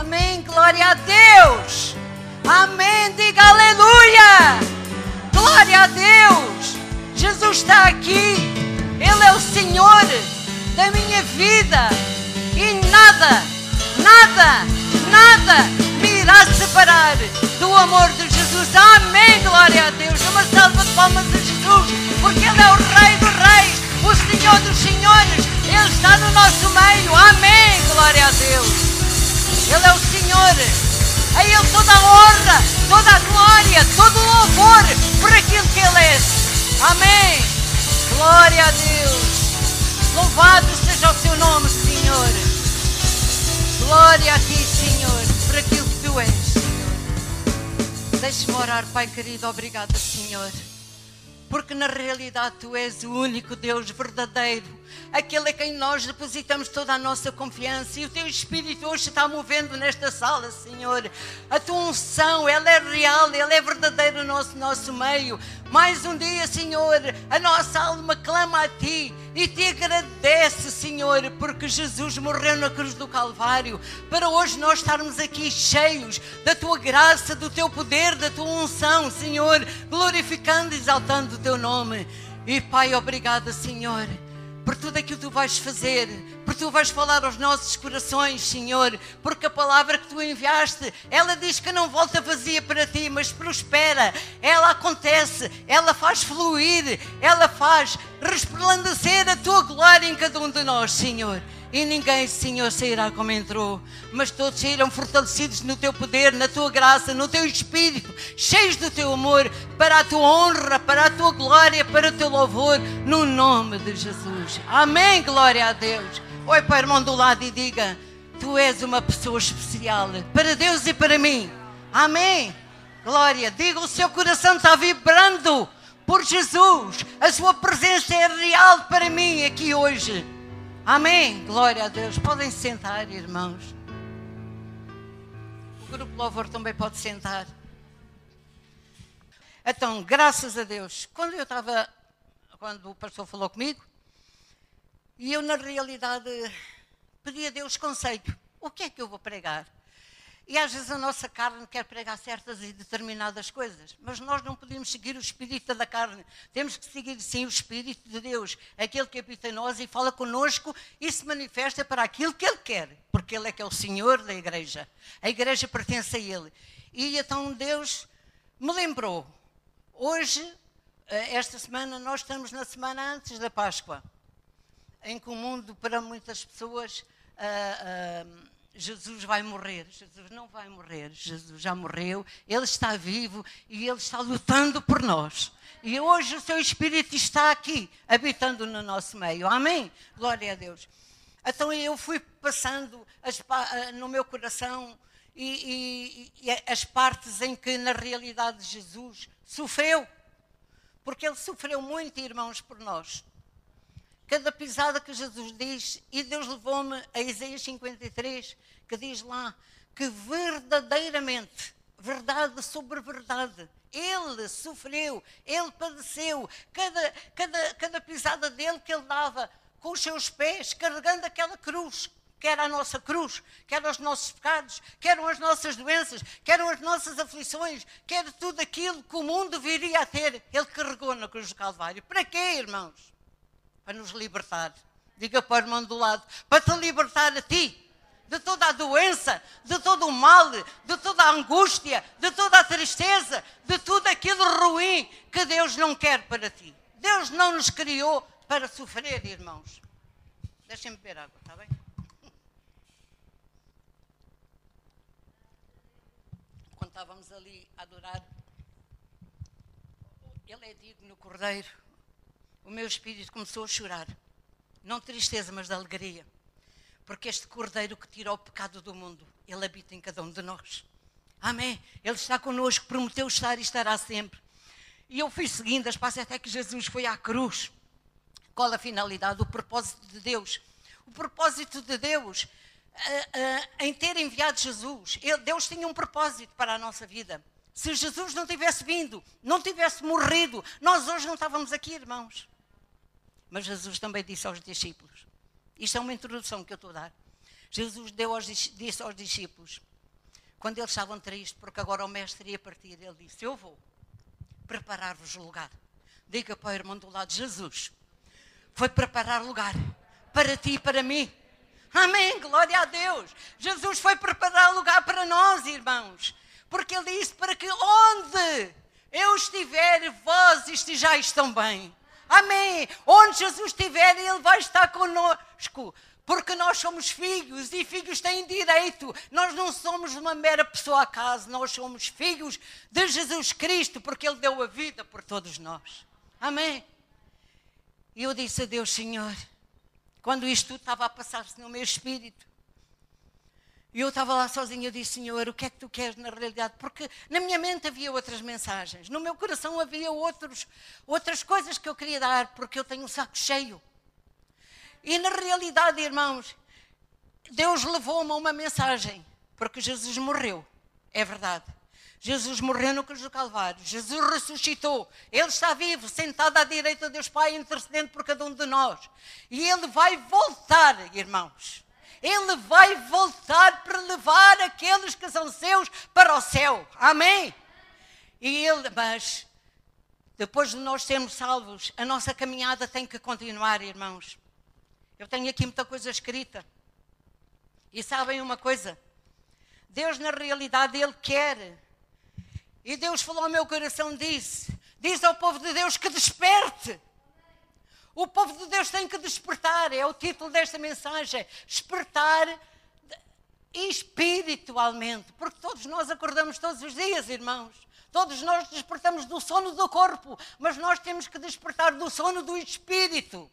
Amém. Glória a Deus. Amém. Diga aleluia. Glória a Deus. Jesus está aqui. Ele é o Senhor da minha vida. E nada, nada, nada me irá separar do amor de Jesus. Amém. Glória a Deus. Uma salva de palmas a Jesus. Porque Ele é o Rei dos Reis. O Senhor dos Senhores. Ele está no nosso meio. Amém. Glória a Deus. Ele é o Senhor. A Ele toda a honra, toda a glória, todo o louvor por aquilo que Ele é. Amém. Glória a Deus. Louvado seja o seu nome, Senhor. Glória a ti, Senhor, por aquilo que tu és, Senhor. Deixe-me orar, Pai querido. Obrigada, Senhor. Porque na realidade tu és o único Deus verdadeiro aquele a quem nós depositamos toda a nossa confiança. E o teu Espírito hoje está movendo nesta sala, Senhor. A tua unção, ela é real, ela é verdadeira no nosso, nosso meio. Mais um dia, Senhor, a nossa alma clama a Ti e te agradece, Senhor, porque Jesus morreu na cruz do Calvário para hoje nós estarmos aqui cheios da Tua graça, do Teu poder, da Tua unção, Senhor, glorificando e exaltando o Teu nome. E Pai, obrigada, Senhor por tudo aquilo que tu vais fazer, porque tu vais falar aos nossos corações, Senhor, porque a palavra que tu enviaste, ela diz que não volta vazia para ti, mas prospera, ela acontece, ela faz fluir, ela faz resplandecer a tua glória em cada um de nós, Senhor. E ninguém, Senhor, sairá como entrou, mas todos sairão fortalecidos no teu poder, na tua graça, no teu espírito, cheios do teu amor, para a tua honra, para a tua glória, para o teu louvor, no nome de Jesus. Amém, glória a Deus. Oi para o irmão do lado e diga: Tu és uma pessoa especial para Deus e para mim. Amém. Glória. Diga: o seu coração está vibrando por Jesus. A sua presença é real para mim aqui hoje. Amém. Glória a Deus. Podem sentar, irmãos. O grupo Louvor também pode sentar. Então, graças a Deus, quando eu estava, quando o pastor falou comigo, e eu na realidade pedi a Deus conceito. O que é que eu vou pregar? E às vezes a nossa carne quer pregar certas e determinadas coisas, mas nós não podemos seguir o espírito da carne. Temos que seguir sim o espírito de Deus, aquele que habita em nós e fala conosco e se manifesta para aquilo que ele quer, porque ele é que é o Senhor da igreja. A igreja pertence a ele. E então Deus me lembrou. Hoje, eh, esta semana, nós estamos na semana antes da Páscoa, em que o mundo para muitas pessoas uh, uh, Jesus vai morrer. Jesus não vai morrer. Jesus já morreu. Ele está vivo e ele está lutando por nós. E hoje o seu Espírito está aqui, habitando no nosso meio. Amém? Glória a Deus. Então eu fui passando as, no meu coração e, e, e as partes em que na realidade Jesus sofreu. Porque ele sofreu muito, irmãos, por nós. Cada pisada que Jesus diz, e Deus levou-me a Isaías 53, que diz lá que verdadeiramente, verdade sobre verdade, ele sofreu, ele padeceu, cada, cada, cada pisada dele que ele dava com os seus pés, carregando aquela cruz, que era a nossa cruz, que eram os nossos pecados, que eram as nossas doenças, que eram as nossas aflições, que era tudo aquilo que o mundo viria a ter, ele carregou na cruz do Calvário. Para quê, irmãos? Para nos libertar. Diga para o irmão do lado, para te libertar a ti de toda a doença, de todo o mal, de toda a angústia, de toda a tristeza, de tudo aquilo ruim que Deus não quer para ti. Deus não nos criou para sofrer, irmãos. Deixem-me beber água, está bem? Quando estávamos ali a adorar, Ele é digno, Cordeiro o meu espírito começou a chorar. Não de tristeza, mas de alegria. Porque este Cordeiro que tira o pecado do mundo, ele habita em cada um de nós. Amém. Ele está connosco, prometeu estar e estará sempre. E eu fui seguindo as passos até que Jesus foi à cruz. Qual a finalidade? O propósito de Deus. O propósito de Deus uh, uh, em ter enviado Jesus. Deus tinha um propósito para a nossa vida. Se Jesus não tivesse vindo, não tivesse morrido, nós hoje não estávamos aqui, irmãos. Mas Jesus também disse aos discípulos: Isto é uma introdução que eu estou a dar. Jesus deu aos, disse aos discípulos, quando eles estavam tristes, porque agora o mestre ia partir, ele disse: Eu vou preparar-vos lugar. Diga para o irmão do lado: Jesus foi preparar lugar para ti e para mim. Amém, glória a Deus. Jesus foi preparar lugar para nós, irmãos. Porque ele disse para que onde eu estiver, vós estejais também. Amém. Onde Jesus estiver, ele vai estar conosco. Porque nós somos filhos e filhos têm direito. Nós não somos uma mera pessoa acaso, nós somos filhos de Jesus Cristo, porque Ele deu a vida por todos nós. Amém. E eu disse a Deus, Senhor, quando isto estava a passar-se no meu espírito, e eu estava lá sozinha, eu disse, Senhor, o que é que tu queres na realidade? Porque na minha mente havia outras mensagens, no meu coração havia outros, outras coisas que eu queria dar, porque eu tenho um saco cheio. E na realidade, irmãos, Deus levou-me a uma mensagem, porque Jesus morreu, é verdade. Jesus morreu no cruz do Calvário, Jesus ressuscitou, Ele está vivo, sentado à direita de Deus Pai, intercedendo por cada um de nós. E Ele vai voltar, irmãos. Ele vai voltar para levar aqueles que são seus para o céu. Amém? E Ele, mas depois de nós sermos salvos, a nossa caminhada tem que continuar, irmãos. Eu tenho aqui muita coisa escrita. E sabem uma coisa? Deus, na realidade, Ele quer. E Deus falou ao meu coração, disse: Diz ao povo de Deus que desperte. O povo de Deus tem que despertar, é o título desta mensagem: despertar espiritualmente, porque todos nós acordamos todos os dias, irmãos. Todos nós despertamos do sono do corpo, mas nós temos que despertar do sono do espírito.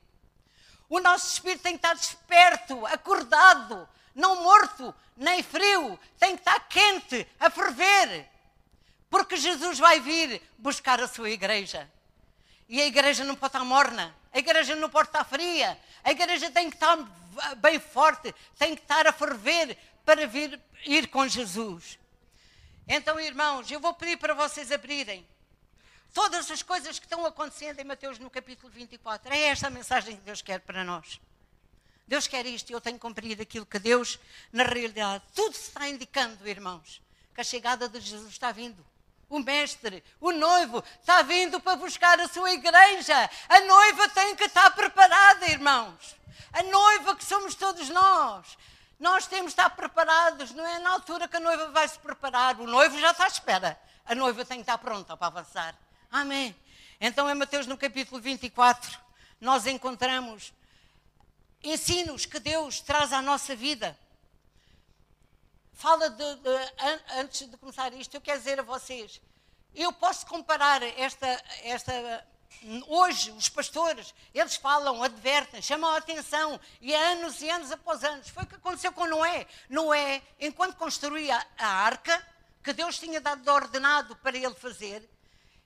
O nosso espírito tem que estar desperto, acordado, não morto, nem frio, tem que estar quente, a ferver. Porque Jesus vai vir buscar a sua igreja. E a igreja não pode estar morna, a igreja não pode estar fria, a igreja tem que estar bem forte, tem que estar a ferver para vir ir com Jesus. Então, irmãos, eu vou pedir para vocês abrirem todas as coisas que estão acontecendo em Mateus no capítulo 24. É esta a mensagem que Deus quer para nós. Deus quer isto e eu tenho cumprido aquilo que Deus, na realidade, tudo está indicando, irmãos, que a chegada de Jesus está vindo. O mestre, o noivo, está vindo para buscar a sua igreja. A noiva tem que estar preparada, irmãos. A noiva que somos todos nós. Nós temos que estar preparados, não é na altura que a noiva vai se preparar. O noivo já está à espera. A noiva tem que estar pronta para avançar. Amém. Então, em Mateus, no capítulo 24, nós encontramos ensinos que Deus traz à nossa vida. Fala de, de, antes de começar isto, eu quero dizer a vocês, eu posso comparar esta, esta hoje os pastores, eles falam, advertem, chamam a atenção, e anos e anos após anos. Foi o que aconteceu com Noé. Noé, enquanto construía a arca, que Deus tinha dado ordenado para ele fazer,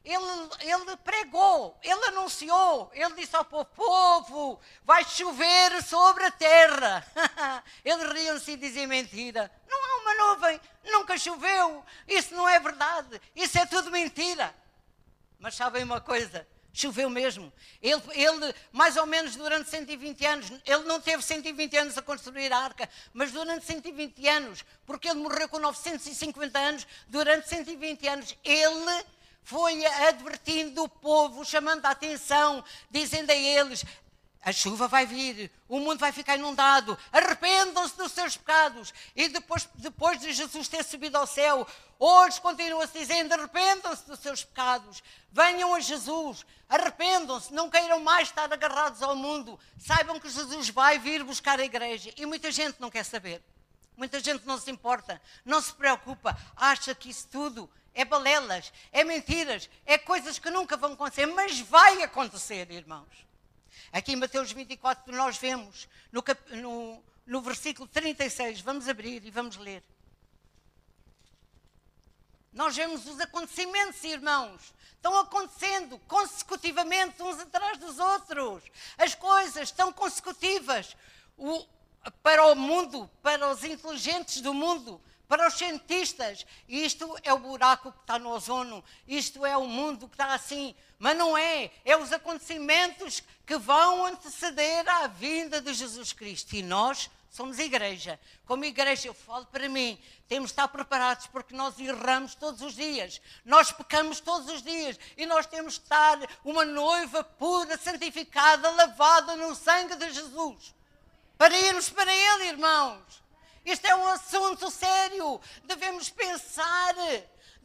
ele, ele pregou, ele anunciou, ele disse ao povo: povo, vai chover sobre a terra. Eles riam-se e diziam mentira. Não há uma nuvem, nunca choveu. Isso não é verdade, isso é tudo mentira. Mas sabem uma coisa? Choveu mesmo. Ele, ele, mais ou menos durante 120 anos, ele não teve 120 anos a construir a arca, mas durante 120 anos, porque ele morreu com 950 anos, durante 120 anos, ele foi advertindo o povo, chamando a atenção, dizendo a eles: a chuva vai vir, o mundo vai ficar inundado, arrependam-se dos seus pecados. E depois, depois de Jesus ter subido ao céu, hoje continua-se dizendo: arrependam-se dos seus pecados, venham a Jesus, arrependam-se, não queiram mais estar agarrados ao mundo. Saibam que Jesus vai vir buscar a igreja. E muita gente não quer saber, muita gente não se importa, não se preocupa, acha que isso tudo é balelas, é mentiras, é coisas que nunca vão acontecer, mas vai acontecer, irmãos. Aqui em Mateus 24 nós vemos no, no, no versículo 36, vamos abrir e vamos ler. Nós vemos os acontecimentos, irmãos. Estão acontecendo consecutivamente uns atrás dos outros. As coisas estão consecutivas. O, para o mundo, para os inteligentes do mundo, para os cientistas, isto é o buraco que está no ozono, isto é o mundo que está assim. Mas não é, é os acontecimentos que vão anteceder à vinda de Jesus Cristo. E nós somos igreja. Como igreja, eu falo para mim, temos de estar preparados porque nós erramos todos os dias, nós pecamos todos os dias e nós temos de estar uma noiva pura, santificada, lavada no sangue de Jesus. Para irmos para Ele, irmãos. Isto é um assunto sério. Devemos pensar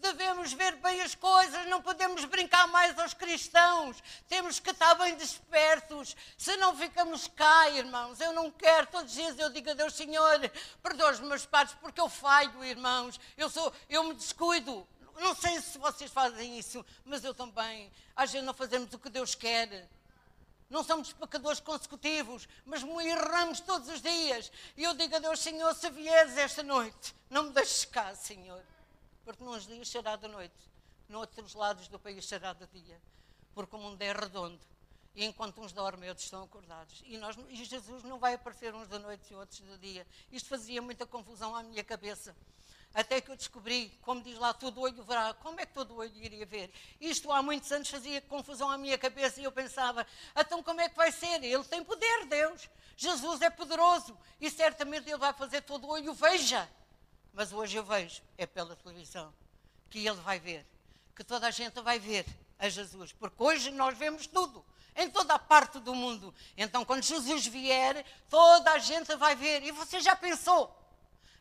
devemos ver bem as coisas, não podemos brincar mais aos cristãos, temos que estar bem despertos, se não ficamos cá, irmãos. Eu não quero, todos os dias eu digo a Deus, Senhor, perdoa os meus padres, porque eu falho, irmãos, eu, sou, eu me descuido. Não sei se vocês fazem isso, mas eu também. Às vezes não fazemos o que Deus quer. Não somos pecadores consecutivos, mas erramos todos os dias. E eu digo a Deus, Senhor, se vieres esta noite, não me deixes cá, Senhor porque nos dias será de noite, noutros lados do país será de dia, porque o mundo é redondo. E enquanto uns dormem, outros estão acordados. E, nós, e Jesus não vai aparecer uns da noite e outros de dia. Isto fazia muita confusão à minha cabeça. Até que eu descobri, como diz lá, todo olho verá. Como é que todo olho iria ver? Isto há muitos anos fazia confusão à minha cabeça e eu pensava, então como é que vai ser? Ele tem poder, Deus. Jesus é poderoso e certamente Ele vai fazer todo olho veja. Mas hoje eu vejo, é pela televisão, que ele vai ver, que toda a gente vai ver a Jesus, porque hoje nós vemos tudo, em toda a parte do mundo. Então, quando Jesus vier, toda a gente vai ver. E você já pensou?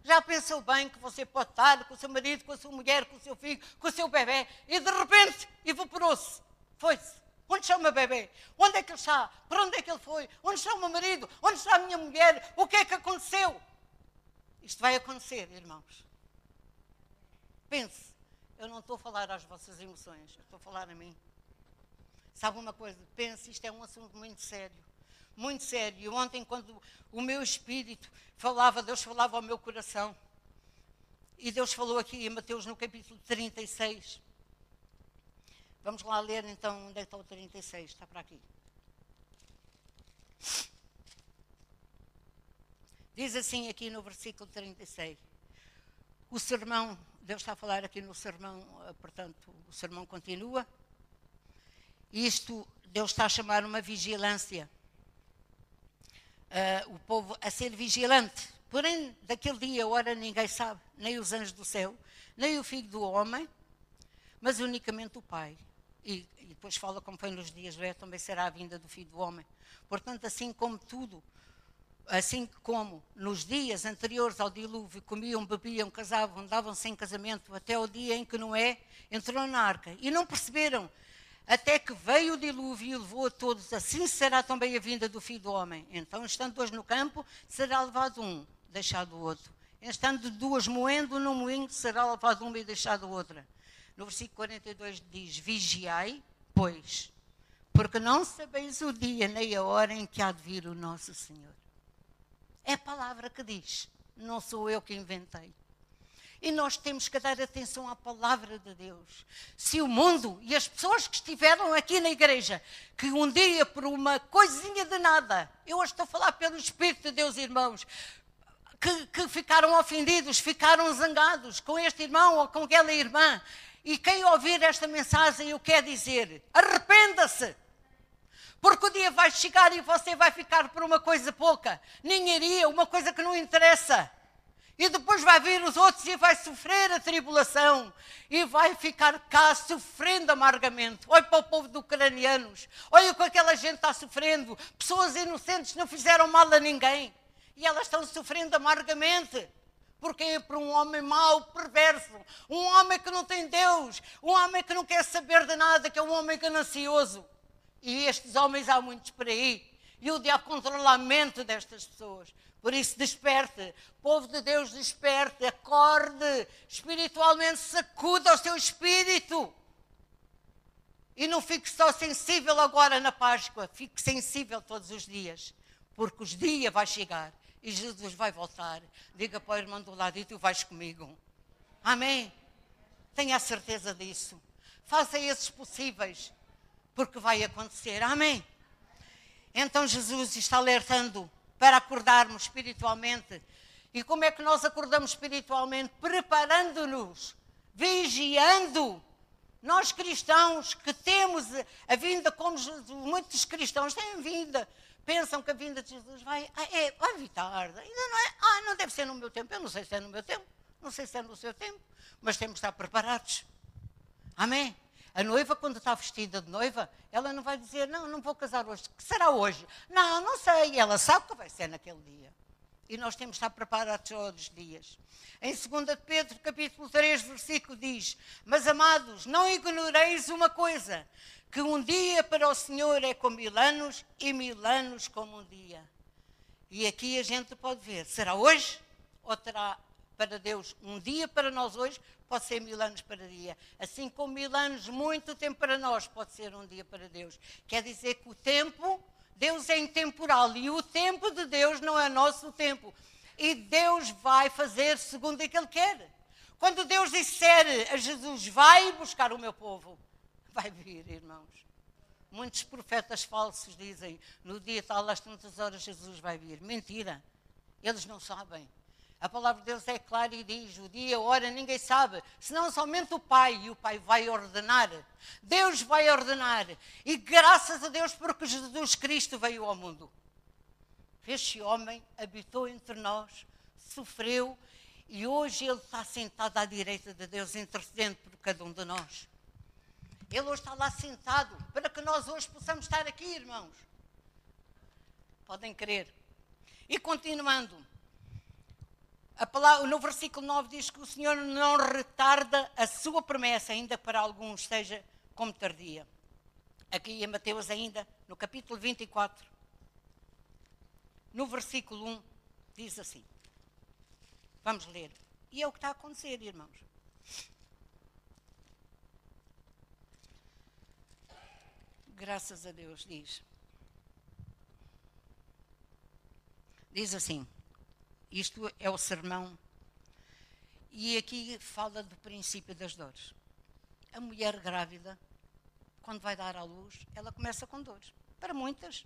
Já pensou bem que você pode estar com o seu marido, com a sua mulher, com o seu filho, com o seu bebê, e de repente evaporou-se, foi-se. Onde está o meu bebê? Onde é que ele está? Para onde é que ele foi? Onde está o meu marido? Onde está a minha mulher? O que é que aconteceu? Isto vai acontecer, irmãos. Pense, eu não estou a falar às vossas emoções, estou a falar a mim. Sabe uma coisa? Pense, isto é um assunto muito sério. Muito sério. E ontem, quando o meu espírito falava, Deus falava ao meu coração. E Deus falou aqui em Mateus no capítulo 36. Vamos lá ler então onde é que está o 36. Está para aqui. Diz assim aqui no versículo 36. O sermão, Deus está a falar aqui no sermão, eh, portanto, o sermão continua. Isto, Deus está a chamar uma vigilância. Uh, o povo a ser vigilante. Porém, daquele dia, hora, ninguém sabe, nem os anjos do céu, nem o filho do homem, mas unicamente o Pai. E, e depois fala como foi nos dias velhos, também será a vinda do filho do homem. Portanto, assim como tudo assim como nos dias anteriores ao dilúvio comiam, bebiam, casavam, andavam sem casamento, até o dia em que Noé entrou na arca. E não perceberam, até que veio o dilúvio e levou a todos. Assim será também a vinda do Filho do Homem. Então, estando dois no campo, será levado um, deixado o outro. Estando duas moendo no moinho, será levado uma e deixado outra. No versículo 42 diz: Vigiai, pois, porque não sabeis o dia nem a hora em que há de vir o nosso Senhor. É a palavra que diz, não sou eu que inventei. E nós temos que dar atenção à palavra de Deus. Se o mundo e as pessoas que estiveram aqui na igreja, que um dia por uma coisinha de nada, eu hoje estou a falar pelo Espírito de Deus, irmãos, que, que ficaram ofendidos, ficaram zangados com este irmão ou com aquela irmã. E quem ouvir esta mensagem, eu quero dizer: arrependa-se porque o dia vai chegar e você vai ficar por uma coisa pouca, ninharia, uma coisa que não interessa. E depois vai vir os outros e vai sofrer a tribulação. E vai ficar cá sofrendo amargamente. Olha para o povo de ucranianos. Olha o que aquela gente está sofrendo. Pessoas inocentes não fizeram mal a ninguém. E elas estão sofrendo amargamente. Porque é por um homem mau, perverso, um homem que não tem Deus, um homem que não quer saber de nada, que é um homem ganancioso. E estes homens há muitos por aí. E o diabo controla a mente destas pessoas. Por isso, desperte. Povo de Deus, desperte. Acorde. Espiritualmente, sacuda o seu espírito. E não fique só sensível agora na Páscoa. Fique sensível todos os dias. Porque os dias vai chegar. E Jesus vai voltar. Diga para o irmão do lado e tu vais comigo. Amém? Tenha a certeza disso. Faça esses possíveis porque vai acontecer. Amém? Então Jesus está alertando para acordarmos espiritualmente. E como é que nós acordamos espiritualmente? Preparando-nos, vigiando. Nós cristãos que temos a vinda, como muitos cristãos têm vinda, pensam que a vinda de Jesus vai, ah, é, vai vir tarde, ainda não é, ah, não deve ser no meu tempo, eu não sei se é no meu tempo, não sei se é no seu tempo, mas temos de estar preparados. Amém? A noiva, quando está vestida de noiva, ela não vai dizer, não, não vou casar hoje. Que será hoje? Não, não sei. Ela sabe que vai ser naquele dia. E nós temos de estar preparados todos os dias. Em 2 Pedro, capítulo 3, versículo diz, Mas amados, não ignoreis uma coisa, que um dia para o Senhor é como mil anos e mil anos como um dia. E aqui a gente pode ver, será hoje ou terá para Deus um dia para nós hoje pode ser mil anos para dia. Assim como mil anos, muito tempo para nós, pode ser um dia para Deus. Quer dizer que o tempo, Deus é intemporal e o tempo de Deus não é nosso tempo. E Deus vai fazer segundo aquilo que Ele quer. Quando Deus disser a Jesus, vai buscar o meu povo, vai vir, irmãos. Muitos profetas falsos dizem, no dia tal, às tantas horas, Jesus vai vir. Mentira. Eles não sabem. A palavra de Deus é clara e diz: o dia, a hora, ninguém sabe, senão somente o Pai, e o Pai vai ordenar. Deus vai ordenar. E graças a Deus, porque Jesus Cristo veio ao mundo. Este homem habitou entre nós, sofreu, e hoje ele está sentado à direita de Deus, intercedendo por cada um de nós. Ele hoje está lá sentado, para que nós hoje possamos estar aqui, irmãos. Podem crer. E continuando. Palavra, no versículo 9 diz que o Senhor não retarda a sua promessa, ainda para alguns seja como tardia. Aqui em Mateus ainda, no capítulo 24, no versículo 1, diz assim. Vamos ler. E é o que está a acontecer, irmãos. Graças a Deus, diz. Diz assim. Isto é o sermão. E aqui fala do princípio das dores. A mulher grávida, quando vai dar à luz, ela começa com dores. Para muitas,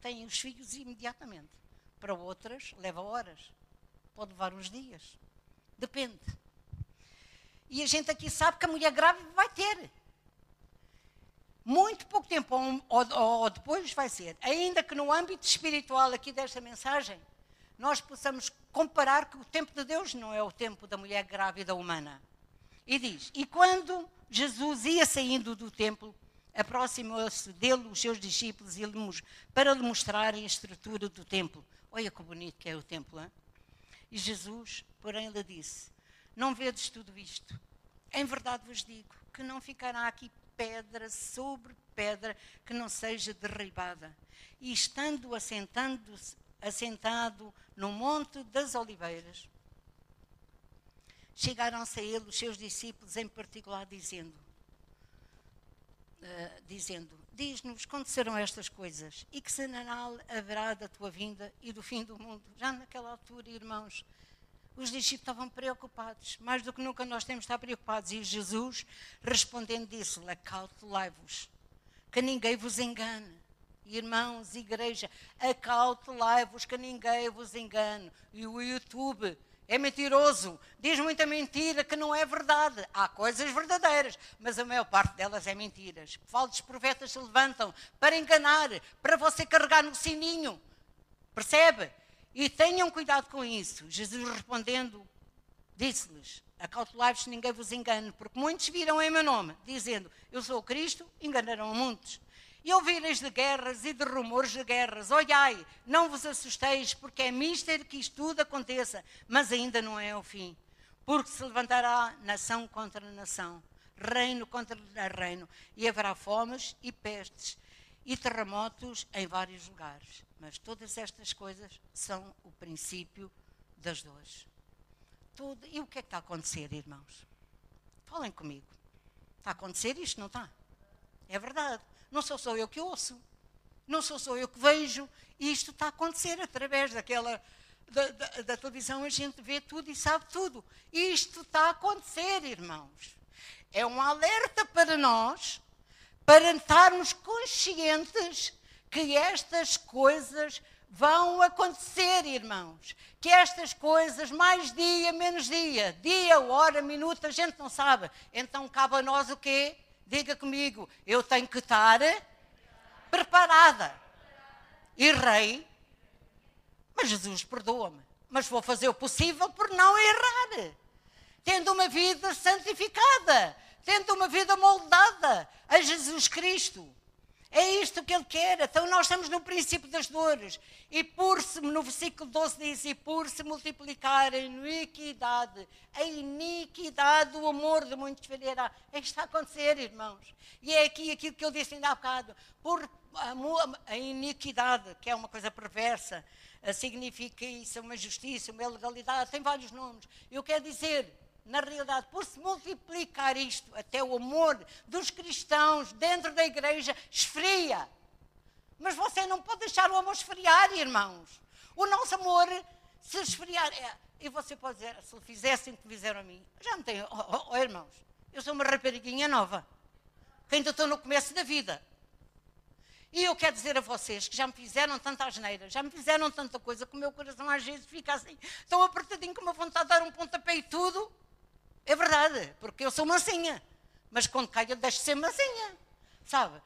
têm os filhos imediatamente. Para outras, leva horas. Pode levar uns dias. Depende. E a gente aqui sabe que a mulher grávida vai ter. Muito pouco tempo ou, ou, ou depois vai ser. Ainda que no âmbito espiritual aqui desta mensagem, nós possamos comparar que o tempo de Deus não é o tempo da mulher grávida humana. E diz: E quando Jesus ia saindo do templo, aproximou-se dele os seus discípulos para lhe mostrarem a estrutura do templo. Olha que bonito que é o templo. Hein? E Jesus, porém, lhe disse: Não vedes tudo isto? Em verdade vos digo que não ficará aqui pedra sobre pedra que não seja derribada. E estando assentando-se assentado no Monte das Oliveiras. Chegaram-se a ele os seus discípulos, em particular, dizendo: uh, dizendo Diz-nos quando serão estas coisas e que sinal haverá da tua vinda e do fim do mundo. Já naquela altura, irmãos, os discípulos estavam preocupados, mais do que nunca nós temos de estar preocupados. E Jesus, respondendo, disse: Acautelai-vos, que ninguém vos engane irmãos, igreja, acautelai-vos que ninguém vos engane. E o YouTube é mentiroso, diz muita mentira que não é verdade. Há coisas verdadeiras, mas a maior parte delas é mentiras. Falsos profetas se levantam para enganar, para você carregar no sininho. Percebe? E tenham cuidado com isso. Jesus respondendo, disse-lhes: Acautelai-vos que ninguém vos engane, porque muitos viram em meu nome, dizendo: Eu sou o Cristo, enganarão muitos. E ouvireis de guerras e de rumores de guerras. Olhai, não vos assusteis, porque é mister que isto tudo aconteça, mas ainda não é o fim. Porque se levantará nação contra nação, reino contra reino, e haverá fomes e pestes e terremotos em vários lugares. Mas todas estas coisas são o princípio das dores. Tudo. E o que é que está a acontecer, irmãos? Falem comigo. Está a acontecer isto, não está? É verdade. Não sou só eu que ouço. Não sou só eu que vejo. E isto está a acontecer através daquela. Da, da, da televisão a gente vê tudo e sabe tudo. Isto está a acontecer, irmãos. É um alerta para nós, para estarmos conscientes que estas coisas vão acontecer, irmãos. Que estas coisas, mais dia, menos dia, dia, hora, minuto, a gente não sabe. Então cabe a nós o quê? Diga comigo, eu tenho que estar preparada. e rei, mas Jesus perdoa-me. Mas vou fazer o possível por não errar. Tendo uma vida santificada, tendo uma vida moldada a Jesus Cristo. É isto que ele quer. Então nós estamos no princípio das dores. E por se, no versículo 12 diz, e por se multiplicar a iniquidade, a iniquidade, o amor de muitos falhará. É isto está a acontecer, irmãos. E é aqui aquilo que eu disse ainda há bocado. Por a iniquidade, que é uma coisa perversa, significa isso, uma justiça, uma legalidade, tem vários nomes. Eu quero dizer, na realidade, por se multiplicar isto, até o amor dos cristãos dentro da igreja esfria. Mas você não pode deixar o amor esfriar, irmãos. O nosso amor, se esfriar. É, e você pode dizer, se fizessem o que fizeram a mim, já não tenho. Oh, oh, oh, irmãos, eu sou uma rapariguinha nova, que ainda estou no começo da vida. E eu quero dizer a vocês que já me fizeram tanta asneira, já me fizeram tanta coisa que o meu coração às vezes fica assim, tão apertadinho com uma vontade de dar um pontapé e tudo. É verdade, porque eu sou mansinha. Mas quando caio, eu deixo de ser mansinha. Sabe?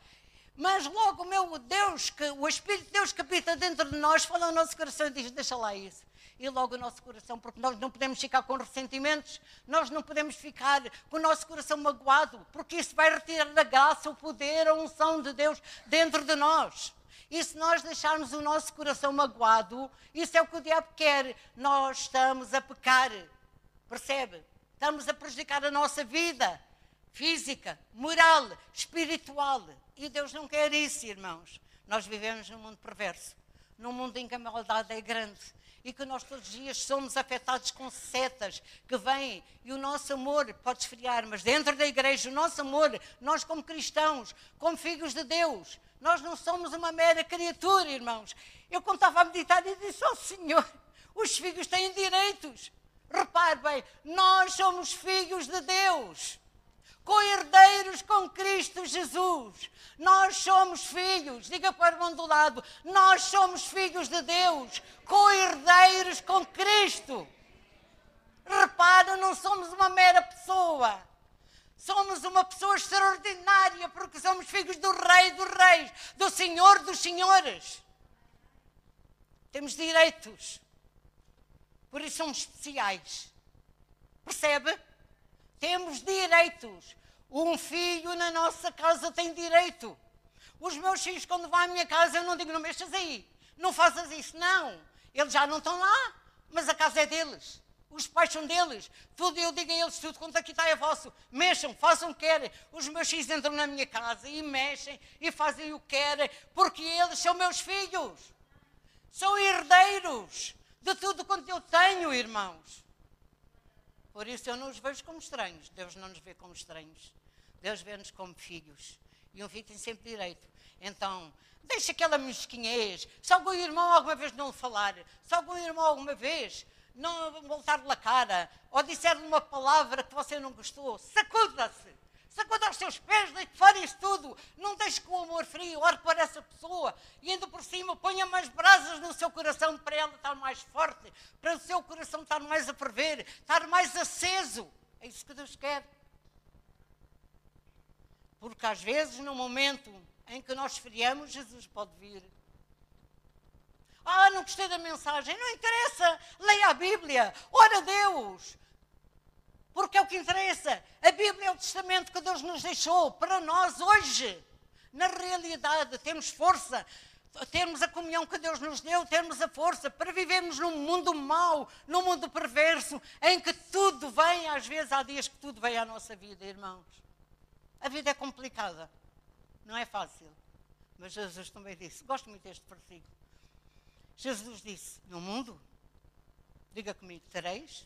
Mas logo meu Deus, que, o Espírito de Deus que habita dentro de nós, fala ao nosso coração e diz: Deixa lá isso. E logo o nosso coração, porque nós não podemos ficar com ressentimentos, nós não podemos ficar com o nosso coração magoado, porque isso vai retirar da graça, o poder, a unção de Deus dentro de nós. E se nós deixarmos o nosso coração magoado, isso é o que o diabo quer. Nós estamos a pecar. Percebe? Estamos a prejudicar a nossa vida física, moral, espiritual. E Deus não quer isso, irmãos. Nós vivemos num mundo perverso, num mundo em que a maldade é grande e que nós todos os dias somos afetados com setas que vêm e o nosso amor pode esfriar, mas dentro da igreja, o nosso amor, nós como cristãos, como filhos de Deus, nós não somos uma mera criatura, irmãos. Eu contava a meditar e disse ao oh, Senhor, os filhos têm direitos. Repare bem, nós somos filhos de Deus, co-herdeiros com Cristo Jesus. Nós somos filhos, diga para o irmão do lado, nós somos filhos de Deus, co-herdeiros com Cristo. Repara, não somos uma mera pessoa. Somos uma pessoa extraordinária porque somos filhos do Rei dos Reis, do Senhor dos Senhores. Temos direitos. Por isso somos especiais. Percebe? Temos direitos. Um filho na nossa casa tem direito. Os meus filhos, quando vão à minha casa, eu não digo, não mexas aí, não faças isso. Não. Eles já não estão lá, mas a casa é deles. Os pais são deles. Tudo eu digo a eles, tudo quanto aqui está é vosso. Mexam, façam o que querem. Os meus filhos entram na minha casa e mexem e fazem o que querem, porque eles são meus filhos. São herdeiros de tudo quanto eu tenho, irmãos. Por isso eu não os vejo como estranhos. Deus não nos vê como estranhos. Deus vê-nos como filhos. E um filho tem sempre direito. Então, deixa aquela mesquinhez. Se algum irmão alguma vez não falar, se algum irmão alguma vez não voltar-lhe a cara, ou disser-lhe uma palavra que você não gostou, sacuda-se. Sacuda os seus pés, deite fora isso tudo. Não deixe que o amor frio ore para essa pessoa. E indo por cima, ponha mais brasas no seu coração para ela estar mais forte, para o seu coração estar mais a ferver, estar mais aceso. É isso que Deus quer. Porque às vezes, no momento em que nós esfriamos, Jesus pode vir. Ah, não gostei da mensagem. Não interessa. Leia a Bíblia. Ora a Deus porque é o que interessa. A Bíblia é o testamento que Deus nos deixou para nós hoje. Na realidade, temos força, termos a comunhão que Deus nos deu, termos a força para vivermos num mundo mau, num mundo perverso, em que tudo vem, às vezes há dias que tudo vem à nossa vida, irmãos. A vida é complicada, não é fácil. Mas Jesus também disse, gosto muito deste versículo. Jesus disse: No mundo, diga comigo, tereis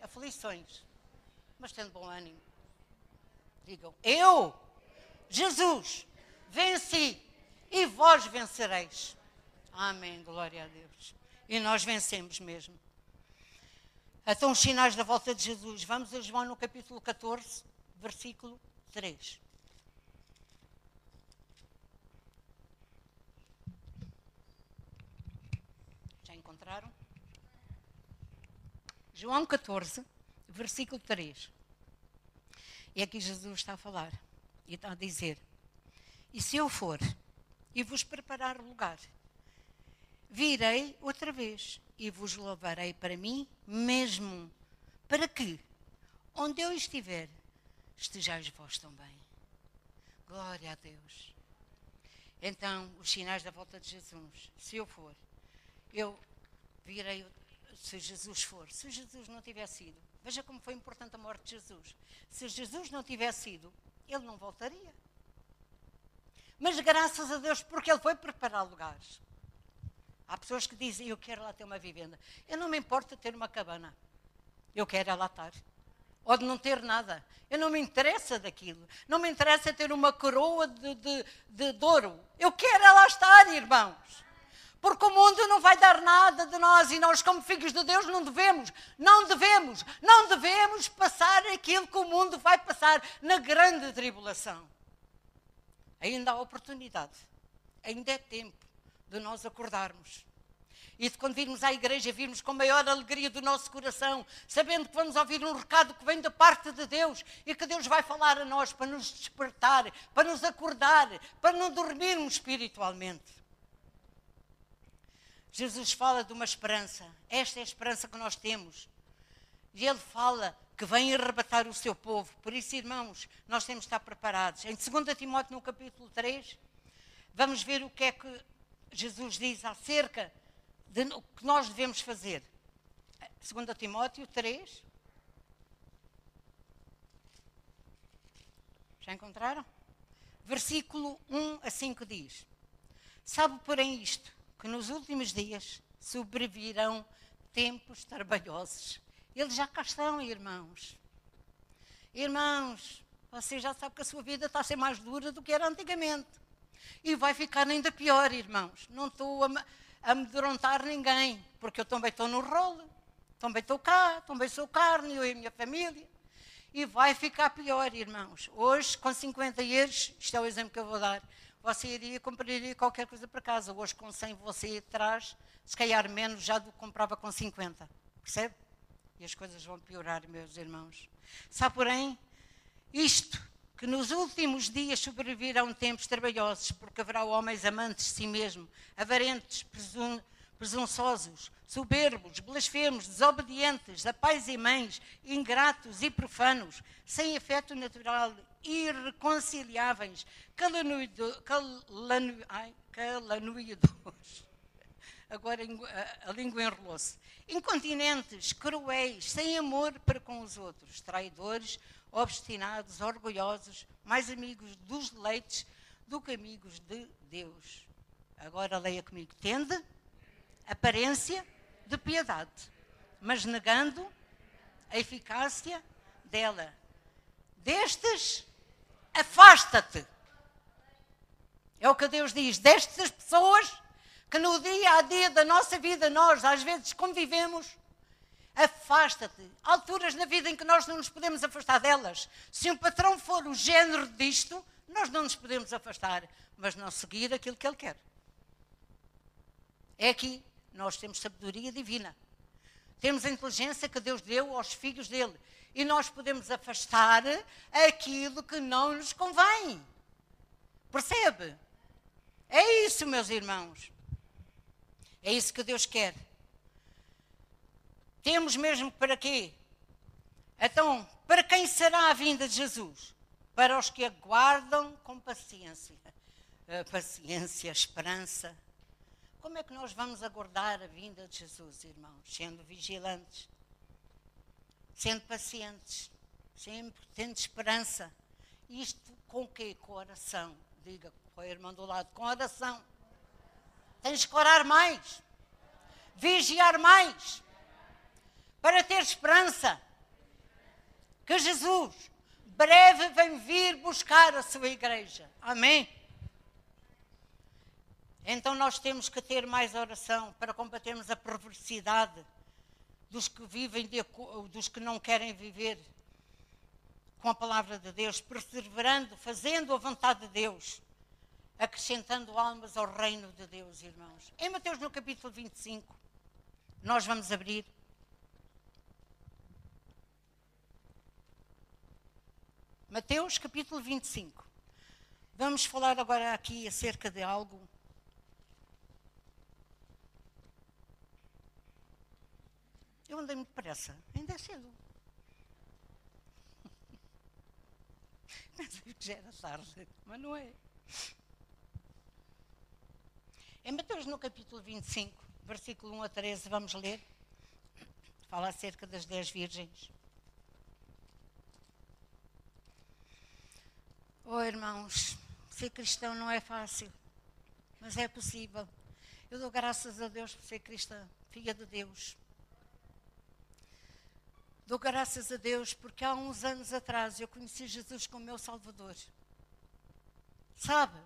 aflições mas tendo bom ânimo. Digam, eu, Jesus, venci e vós vencereis. Amém, glória a Deus. E nós vencemos mesmo. Então, os sinais da volta de Jesus. Vamos a João no capítulo 14, versículo 3. Já encontraram? João 14, versículo 3. E aqui Jesus está a falar e está a dizer: E se eu for e vos preparar lugar, virei outra vez e vos levarei para mim mesmo, para que, onde eu estiver, estejais vós também. Glória a Deus. Então, os sinais da volta de Jesus, se eu for, eu virei, se Jesus for, se Jesus não tivesse ido, veja como foi importante a morte de Jesus. Se Jesus não tivesse ido, ele não voltaria. Mas graças a Deus, porque ele foi preparar lugares. Há pessoas que dizem, eu quero lá ter uma vivenda. Eu não me importo ter uma cabana. Eu quero é lá estar. Ou de não ter nada. Eu não me interessa daquilo. Não me interessa ter uma coroa de, de, de ouro. Eu quero é lá estar, irmãos. Porque o mundo não vai dar nada de nós e nós, como filhos de Deus, não devemos, não devemos, não devemos passar aquilo que o mundo vai passar na grande tribulação. Ainda há oportunidade, ainda é tempo de nós acordarmos. E de quando virmos à igreja, virmos com maior alegria do nosso coração, sabendo que vamos ouvir um recado que vem da parte de Deus e que Deus vai falar a nós para nos despertar, para nos acordar, para não dormirmos espiritualmente. Jesus fala de uma esperança. Esta é a esperança que nós temos. E Ele fala que vem arrebatar o seu povo. Por isso, irmãos, nós temos de estar preparados. Em 2 Timóteo, no capítulo 3, vamos ver o que é que Jesus diz acerca de o que nós devemos fazer. 2 Timóteo 3. Já encontraram? Versículo 1 a 5 diz: Sabe, porém, isto, que nos últimos dias sobrevirão tempos trabalhosos. Eles já cá estão, irmãos. Irmãos, você já sabe que a sua vida está a ser mais dura do que era antigamente. E vai ficar ainda pior, irmãos. Não estou a, amedrontar ninguém, porque eu também estou no rolo, também estou cá, também sou carne, eu e a minha família. E vai ficar pior, irmãos. Hoje, com 50 euros, isto é o exemplo que eu vou dar, você iria compraria qualquer coisa para casa. Hoje, com 100, você traz, se calhar menos já do que comprava com 50. Percebe? E as coisas vão piorar, meus irmãos. Sabe, porém, isto que nos últimos dias sobrevirão tempos trabalhosos, porque haverá homens amantes de si mesmo, avarentes, presun presunçosos, soberbos, blasfemos, desobedientes, a pais e mães, ingratos e profanos, sem afeto natural, irreconciliáveis, calanoidores. Agora a língua enrolou-se. Incontinentes, cruéis, sem amor para com os outros, traidores, obstinados, orgulhosos, mais amigos dos leites do que amigos de Deus. Agora leia comigo. Tende aparência de piedade, mas negando a eficácia dela. Destes, afasta-te. É o que Deus diz. Destas pessoas que no dia a dia da nossa vida nós às vezes convivemos Afasta-te. Há alturas na vida em que nós não nos podemos afastar delas. Se um patrão for o género disto, nós não nos podemos afastar, mas não seguir aquilo que ele quer. É aqui. Nós temos sabedoria divina. Temos a inteligência que Deus deu aos filhos dele. E nós podemos afastar aquilo que não nos convém. Percebe? É isso, meus irmãos. É isso que Deus quer. Temos mesmo para quê? Então, para quem será a vinda de Jesus? Para os que aguardam com paciência. A paciência, esperança. Como é que nós vamos aguardar a vinda de Jesus, irmãos? Sendo vigilantes, sendo pacientes, sempre tendo esperança. Isto com quê? Com oração. Diga com o irmão do lado, com oração. Tens que orar mais, vigiar mais, para ter esperança que Jesus breve vem vir buscar a sua igreja. Amém? Então nós temos que ter mais oração para combatermos a perversidade dos que vivem, de, dos que não querem viver com a palavra de Deus, perseverando, fazendo a vontade de Deus, acrescentando almas ao reino de Deus, irmãos. Em Mateus no capítulo 25, nós vamos abrir. Mateus capítulo 25. Vamos falar agora aqui acerca de algo Eu andei muito depressa, ainda é cedo. Pensei que já era tarde, mas não é. Em Mateus, no capítulo 25, versículo 1 a 13, vamos ler. Fala acerca das dez virgens. Oh, irmãos, ser cristão não é fácil, mas é possível. Eu dou graças a Deus por ser cristã, filha de Deus. Dou graças a Deus porque há uns anos atrás eu conheci Jesus como meu Salvador. Sabe?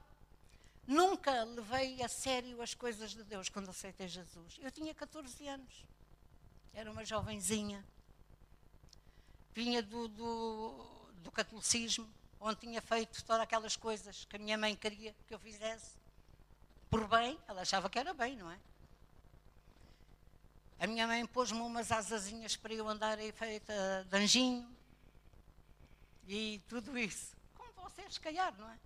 Nunca levei a sério as coisas de Deus quando aceitei Jesus. Eu tinha 14 anos. Era uma jovenzinha. Vinha do, do, do catolicismo onde tinha feito todas aquelas coisas que a minha mãe queria que eu fizesse. Por bem, ela achava que era bem, não é? A minha mãe pôs-me umas asazinhas para eu andar aí feita de anjinho e tudo isso. Como vocês, se calhar, não é?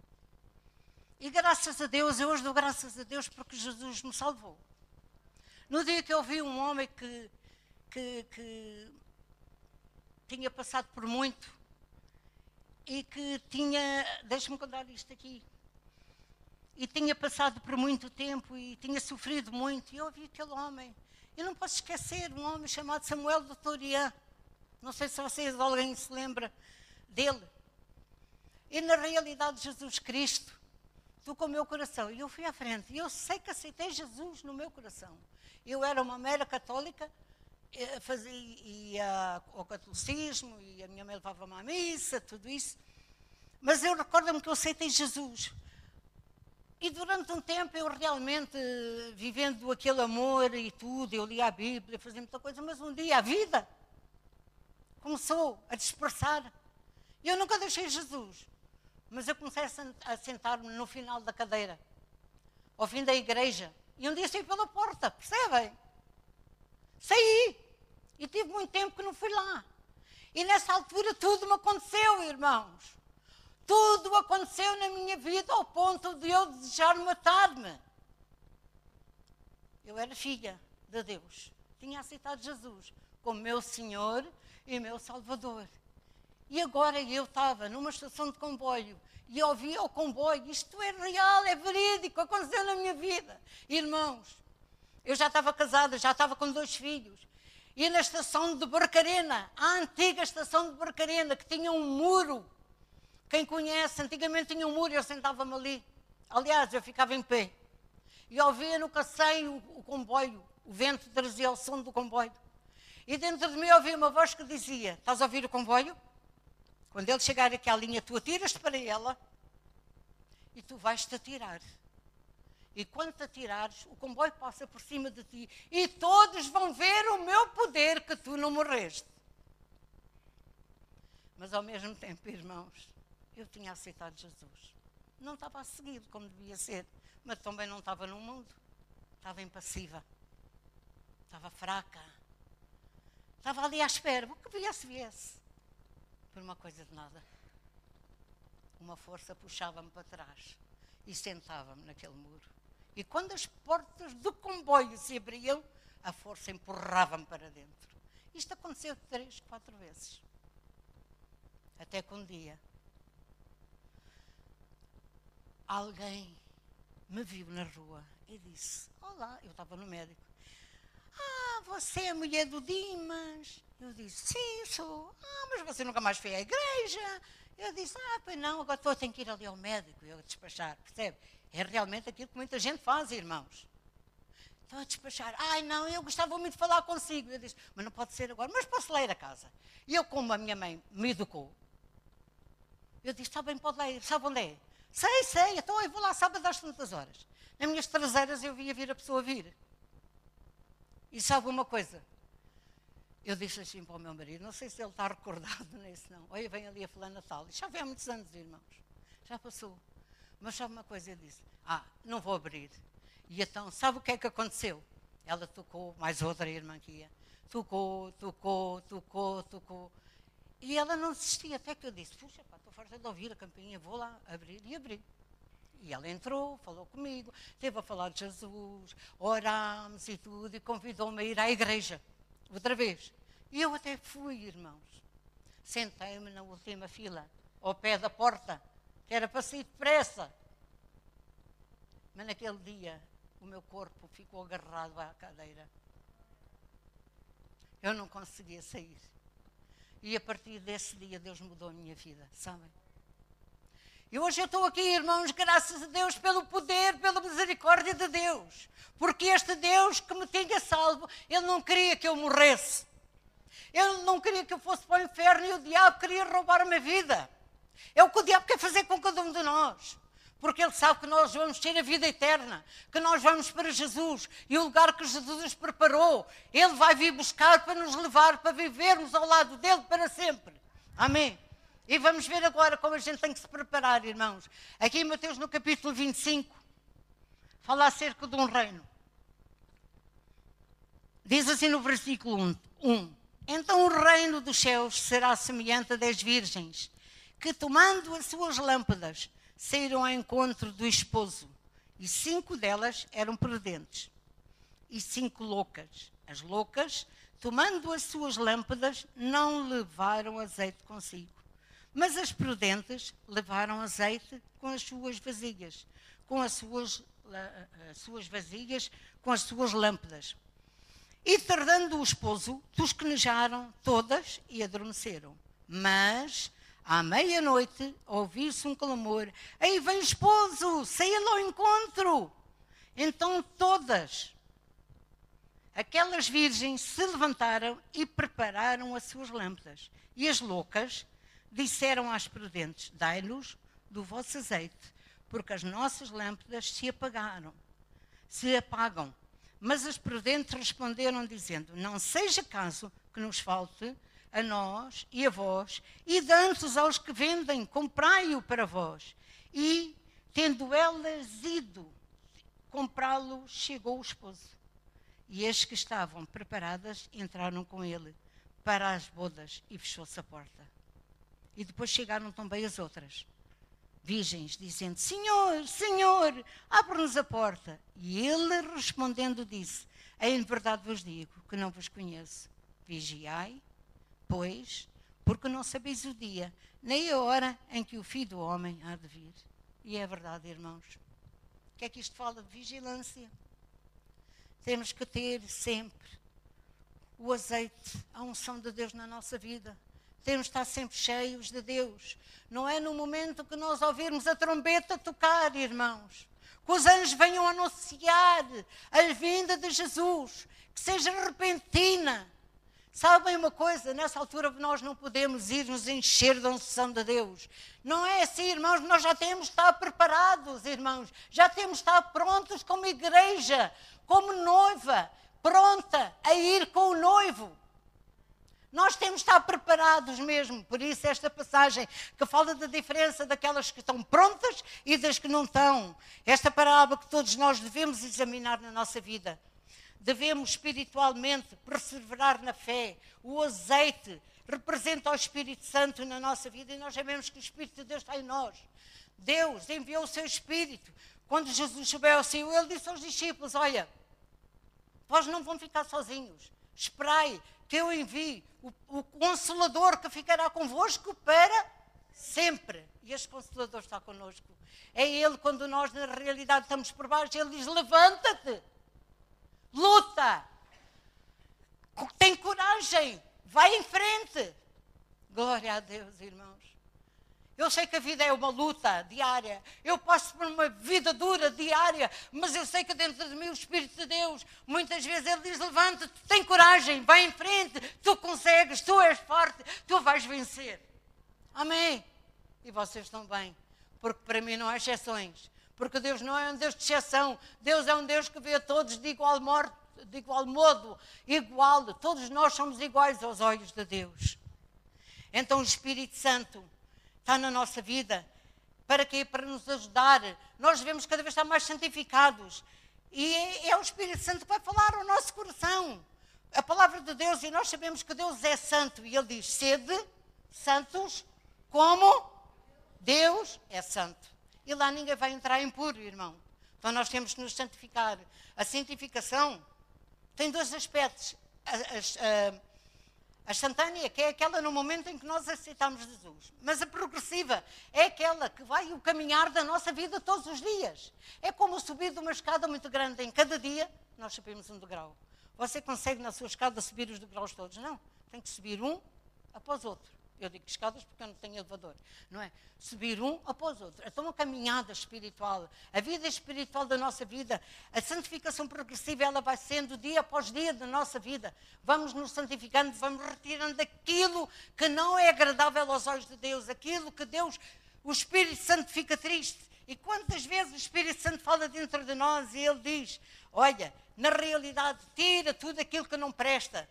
E graças a Deus, eu hoje dou graças a Deus porque Jesus me salvou. No dia que eu vi um homem que, que, que tinha passado por muito, e que tinha, deixa-me contar isto aqui, e tinha passado por muito tempo e tinha sofrido muito, e eu ouvi aquele homem. Eu não posso esquecer um homem chamado Samuel de. Não sei se vocês, alguém se lembra dele. E na realidade, Jesus Cristo tocou o meu coração. E eu fui à frente. E eu sei que aceitei Jesus no meu coração. Eu era uma mera católica, eh, fazia, ia ao catolicismo e a minha mãe levava-me à missa, tudo isso. Mas eu recordo-me que eu aceitei Jesus. E durante um tempo eu realmente, vivendo aquele amor e tudo, eu lia a Bíblia, fazia muita coisa, mas um dia a vida começou a dispersar. Eu nunca deixei Jesus. Mas eu comecei a sentar-me no final da cadeira, ao fim da igreja. E um dia saí pela porta, percebem? Saí. E tive muito tempo que não fui lá. E nessa altura tudo me aconteceu, irmãos. Tudo aconteceu na minha vida ao ponto de eu desejar matar-me. Eu era filha de Deus. Tinha aceitado Jesus como meu Senhor e meu Salvador. E agora eu estava numa estação de comboio e ouvia o comboio. Isto é real, é verídico, aconteceu na minha vida. Irmãos, eu já estava casada, já estava com dois filhos. E na estação de Barcarena, a antiga estação de Barcarena, que tinha um muro. Quem conhece, antigamente tinha um muro e eu sentava-me ali. Aliás, eu ficava em pé. E ouvia no casseio o, comboio. O vento trazia o som do comboio. E dentro de mim ouvia uma voz que dizia: Estás a ouvir o comboio? Quando ele chegar aqui à linha, tu atiras-te para ela e tu vais-te atirar. E quando te atirares, o comboio passa por cima de ti e todos vão ver o meu poder que tu não morreste. Mas ao mesmo tempo, irmãos, eu tinha aceitado Jesus. Não estava a segui-lo como devia ser, mas também não estava no mundo. Estava impassiva. Estava fraca. Estava ali à espera. O que viesse, viesse. Por uma coisa de nada. Uma força puxava-me para trás e sentava-me naquele muro. E quando as portas do comboio se abriam, a força empurrava-me para dentro. Isto aconteceu três, quatro vezes. Até que um dia alguém me viu na rua e disse: Olá, eu estava no médico. Ah, você é mulher do Dimas? Eu disse: Sim, sou. Ah, mas você nunca mais foi à igreja? Eu disse: Ah, pois não, agora estou, tenho que ir ali ao médico e eu despachar, percebe? É realmente aquilo que muita gente faz, irmãos. Estão a despachar. Ai, não, eu gostava muito de falar consigo. Eu disse, mas não pode ser agora. Mas posso ler a casa. E eu, como a minha mãe me educou, eu disse, está bem, pode ler. Sabe onde é? Sei, sei. Então eu vou lá sábado às tantas horas. Nas minhas traseiras eu via vir a pessoa vir. E sabe uma coisa? Eu disse assim para o meu marido, não sei se ele está recordado nisso, não. Olha, vem ali a fulana tal. Já vem há muitos anos, irmãos. Já passou. Mas sabe uma coisa? Eu disse: Ah, não vou abrir. E então, sabe o que é que aconteceu? Ela tocou, mais outra irmã que ia. Tocou, tocou, tocou, tocou. E ela não desistia, até que eu disse: Puxa, estou farta de ouvir a campainha, vou lá abrir. E abri. E ela entrou, falou comigo, esteve a falar de Jesus, orámos e tudo, e convidou-me a ir à igreja. outra vez. E eu até fui, irmãos. Sentei-me na última fila, ao pé da porta, que era para sair depressa. Mas naquele dia, o meu corpo ficou agarrado à cadeira. Eu não conseguia sair. E a partir desse dia, Deus mudou a minha vida, sabem? E hoje eu estou aqui, irmãos, graças a Deus pelo poder, pela misericórdia de Deus. Porque este Deus que me tinha salvo, Ele não queria que eu morresse. Ele não queria que eu fosse para o inferno e o diabo queria roubar a minha vida. É o que o diabo quer fazer com cada um de nós. Porque ele sabe que nós vamos ter a vida eterna, que nós vamos para Jesus e o lugar que Jesus nos preparou, Ele vai vir buscar para nos levar, para vivermos ao lado dele para sempre. Amém. E vamos ver agora como a gente tem que se preparar, irmãos. Aqui em Mateus, no capítulo 25, fala acerca de um reino. Diz assim no versículo 1: 1 Então o reino dos céus será semelhante a dez virgens, que tomando as suas lâmpadas, saíram ao encontro do esposo. E cinco delas eram prudentes, e cinco loucas. As loucas, tomando as suas lâmpadas, não levaram azeite consigo. Mas as prudentes levaram azeite com as suas vasilhas, com as suas, as suas vasilhas, com as suas lâmpadas. E tardando o esposo, tosquenejaram todas e adormeceram. Mas, à meia-noite, ouviu-se um clamor: Aí vem o esposo, saia ao encontro. Então todas, aquelas virgens, se levantaram e prepararam as suas lâmpadas. E as loucas disseram às prudentes: Dai-nos do vosso azeite, porque as nossas lâmpadas se apagaram, se apagam. Mas as prudentes responderam, dizendo: Não seja caso que nos falte a nós e a vós, e danços aos que vendem, comprai-o para vós. E, tendo elas ido comprá-lo, chegou o esposo. E as que estavam preparadas entraram com ele para as bodas e fechou-se a porta. E depois chegaram também as outras, virgens, dizendo: Senhor, Senhor, abre-nos a porta. E ele respondendo disse: Em verdade vos digo que não vos conheço. Vigiai, pois, porque não sabeis o dia, nem a hora em que o Filho do Homem há de vir. E é verdade, irmãos. O que é que isto fala de vigilância? Temos que ter sempre o azeite, a unção de Deus na nossa vida. Temos de estar sempre cheios de Deus. Não é no momento que nós ouvirmos a trombeta tocar, irmãos, que os anjos venham anunciar a vinda de Jesus, que seja repentina. Sabem uma coisa? Nessa altura nós não podemos ir nos encher da unção de Deus. Não é assim, irmãos, nós já temos de estar preparados, irmãos. Já temos de estar prontos como igreja, como noiva, pronta a ir com o noivo. Nós temos de estar preparados mesmo. Por isso, esta passagem que fala da diferença daquelas que estão prontas e das que não estão. Esta parábola que todos nós devemos examinar na nossa vida. Devemos espiritualmente perseverar na fé. O azeite representa o Espírito Santo na nossa vida e nós sabemos que o Espírito de Deus está em nós. Deus enviou o seu Espírito. Quando Jesus subiu ao céu, ele disse aos discípulos: Olha, vós não vão ficar sozinhos. Esperai que eu envie o, o Consolador que ficará convosco para sempre. E este Consolador está connosco. É Ele, quando nós na realidade estamos por baixo, Ele diz: levanta-te, luta, tem coragem, vai em frente. Glória a Deus, irmãos. Eu sei que a vida é uma luta diária. Eu passo por uma vida dura diária, mas eu sei que dentro de mim o Espírito de Deus, muitas vezes ele diz: levanta-te, tem coragem, vai em frente, tu consegues, tu és forte, tu vais vencer. Amém. E vocês também, porque para mim não há exceções. Porque Deus não é um Deus de exceção. Deus é um Deus que vê a todos de igual, morte, de igual modo, igual. Todos nós somos iguais aos olhos de Deus. Então o Espírito Santo está na nossa vida. Para quê? Para nos ajudar. Nós devemos cada vez estar mais santificados. E é, o Espírito Santo que vai falar ao nosso coração. A palavra de Deus, e nós sabemos que Deus é santo. E Ele diz: sede santos como Deus é santo. E lá ninguém vai entrar impuro, irmão. Então nós temos que nos santificar. A santificação tem dois aspectos. a, a, a instantânea, que é aquela no momento em que nós aceitamos Jesus. Mas a progressiva é aquela que vai o caminhar da nossa vida todos os dias. É como subir de uma escada muito grande em cada dia, nós subimos um degrau. Você consegue na sua escada subir os degraus todos? Não. Tem que subir um após outro. Eu digo escadas porque eu não tenho elevador, não é? Subir um após outro. Então, a caminhada espiritual, a vida espiritual da nossa vida, a santificação progressiva, ela vai sendo dia após dia da nossa vida. Vamos nos santificando, vamos retirando aquilo que não é agradável aos olhos de Deus, aquilo que Deus, o Espírito Santo fica triste. E quantas vezes o Espírito Santo fala dentro de nós e ele diz: Olha, na realidade, tira tudo aquilo que não presta.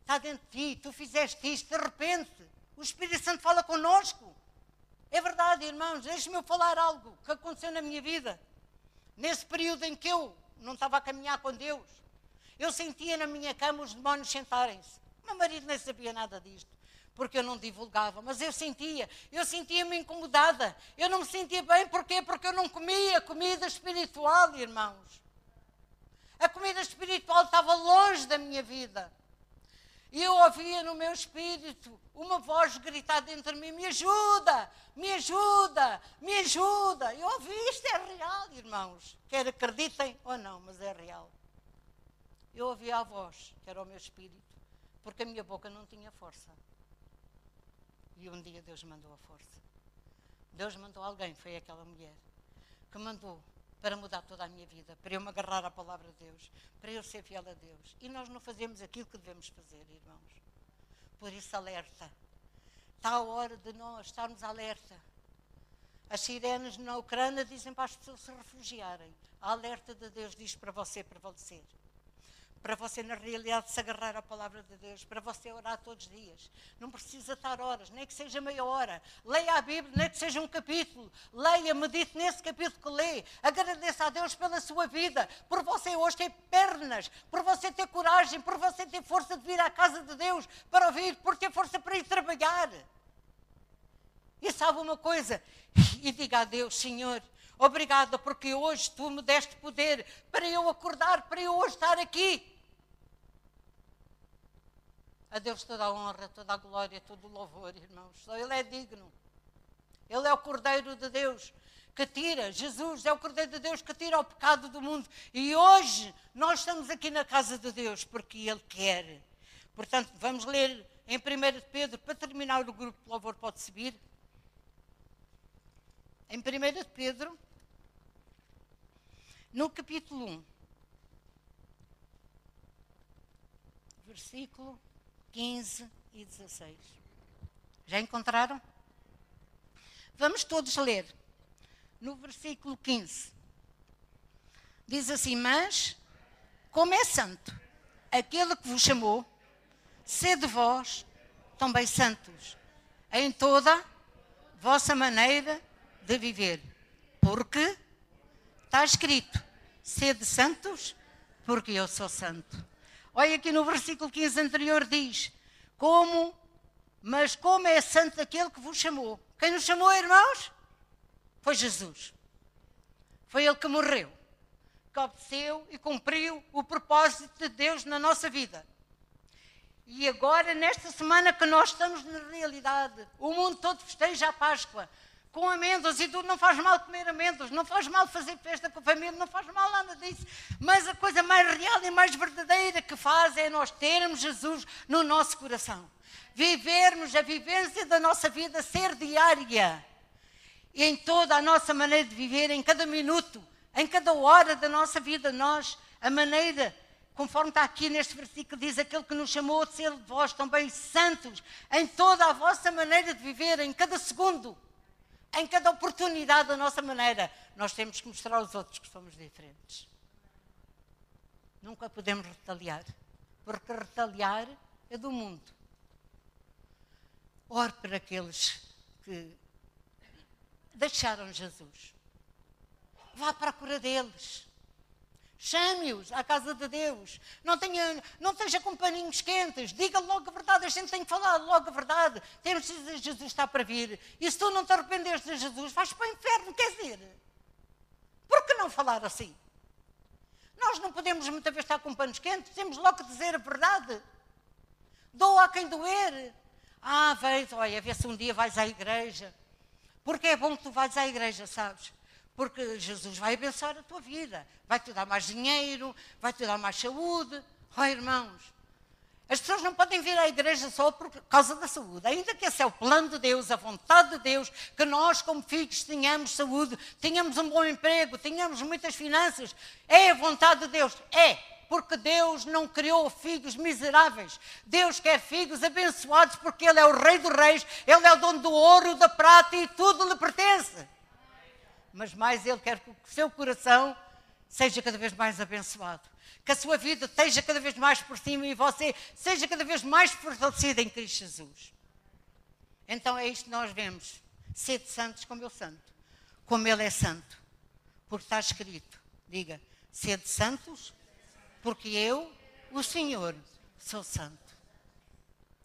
Está dentro de ti, tu fizeste isto, de repente o Espírito Santo fala conosco. É verdade, irmãos, deixe-me falar algo que aconteceu na minha vida. Nesse período em que eu não estava a caminhar com Deus, eu sentia na minha cama os demónios sentarem-se. Meu marido nem sabia nada disto, porque eu não divulgava, mas eu sentia, eu sentia-me incomodada. Eu não me sentia bem, porquê? Porque eu não comia comida espiritual, irmãos. A comida espiritual estava longe da minha vida. E eu ouvia no meu espírito uma voz gritar dentro de mim: Me ajuda, me ajuda, me ajuda. Eu ouvi isto, é real, irmãos. Quer acreditem ou não, mas é real. Eu ouvia a voz, que era o meu espírito, porque a minha boca não tinha força. E um dia Deus mandou a força. Deus mandou alguém, foi aquela mulher, que mandou para mudar toda a minha vida, para eu me agarrar à palavra de Deus, para eu ser fiel a Deus. E nós não fazemos aquilo que devemos fazer, irmãos. Por isso, alerta. Está a hora de nós estarmos alerta. As sirenes na Ucrânia dizem para as pessoas se refugiarem. A alerta de Deus diz para você prevalecer para você, na realidade, se agarrar à palavra de Deus, para você orar todos os dias. Não precisa estar horas, nem que seja meia hora. Leia a Bíblia, nem que seja um capítulo. Leia, medite nesse capítulo que lê. Agradeça a Deus pela sua vida, por você hoje ter pernas, por você ter coragem, por você ter força de vir à casa de Deus para ouvir, por ter força para ir trabalhar. E sabe uma coisa? E diga a Deus, Senhor, obrigada porque hoje tu me deste poder para eu acordar, para eu hoje estar aqui. A Deus toda a honra, toda a glória, todo o louvor, irmãos. Só Ele é digno. Ele é o Cordeiro de Deus que tira, Jesus é o Cordeiro de Deus que tira o pecado do mundo. E hoje nós estamos aqui na casa de Deus porque Ele quer. Portanto, vamos ler em 1 Pedro, para terminar o grupo de louvor pode subir. Em 1 Pedro, no capítulo 1, versículo 15 e 16. Já encontraram? Vamos todos ler. No versículo 15. Diz assim: Mas, como é santo aquele que vos chamou, sede vós também santos em toda vossa maneira de viver. Porque está escrito: sede santos, porque eu sou santo. Olha aqui no versículo 15 anterior diz: Como, mas como é santo aquele que vos chamou? Quem nos chamou, irmãos? Foi Jesus. Foi ele que morreu, que obedeceu e cumpriu o propósito de Deus na nossa vida. E agora, nesta semana que nós estamos na realidade, o mundo todo festeja a Páscoa com amêndoas e tudo, não faz mal comer amêndoas, não faz mal fazer festa com a família, não faz mal nada disso. Mas a coisa mais real e mais verdadeira que faz é nós termos Jesus no nosso coração. Vivermos a vivência da nossa vida ser diária. E em toda a nossa maneira de viver, em cada minuto, em cada hora da nossa vida, nós, a maneira, conforme está aqui neste versículo, diz aquele que nos chamou de ser vós também santos, em toda a vossa maneira de viver, em cada segundo em cada oportunidade, da nossa maneira, nós temos que mostrar aos outros que somos diferentes. Nunca podemos retaliar, porque retaliar é do mundo. Ore para aqueles que deixaram Jesus. Vá para a cura deles. Chame-os à casa de Deus. Não, tenha, não esteja com paninhos quentes. Diga logo a verdade. A gente tem que falar logo a verdade. Temos de Jesus está para vir. E se tu não te arrependeres de Jesus, vais para o inferno. Quer dizer, por que não falar assim? Nós não podemos muitas vezes estar com panos quentes. Temos logo que dizer a verdade. Doa a quem doer. Ah, vem, olha, vê se um dia vais à igreja. Porque é bom que tu vais à igreja, sabes? Porque Jesus vai abençoar a tua vida. Vai-te dar mais dinheiro, vai-te dar mais saúde. Oh, irmãos, as pessoas não podem vir à igreja só por causa da saúde. Ainda que esse é o plano de Deus, a vontade de Deus, que nós, como filhos, tenhamos saúde, tenhamos um bom emprego, tenhamos muitas finanças. É a vontade de Deus. É. Porque Deus não criou filhos miseráveis. Deus quer filhos abençoados, porque Ele é o Rei dos Reis, Ele é o dono do ouro, da prata e tudo lhe pertence. Mas mais Ele quer que o seu coração seja cada vez mais abençoado que a sua vida esteja cada vez mais por cima e você seja cada vez mais fortalecida em Cristo Jesus. Então é isto que nós vemos. Sede santos como eu santo. Como Ele é santo. Porque está escrito. Diga, sede santos, porque eu, o Senhor, sou santo.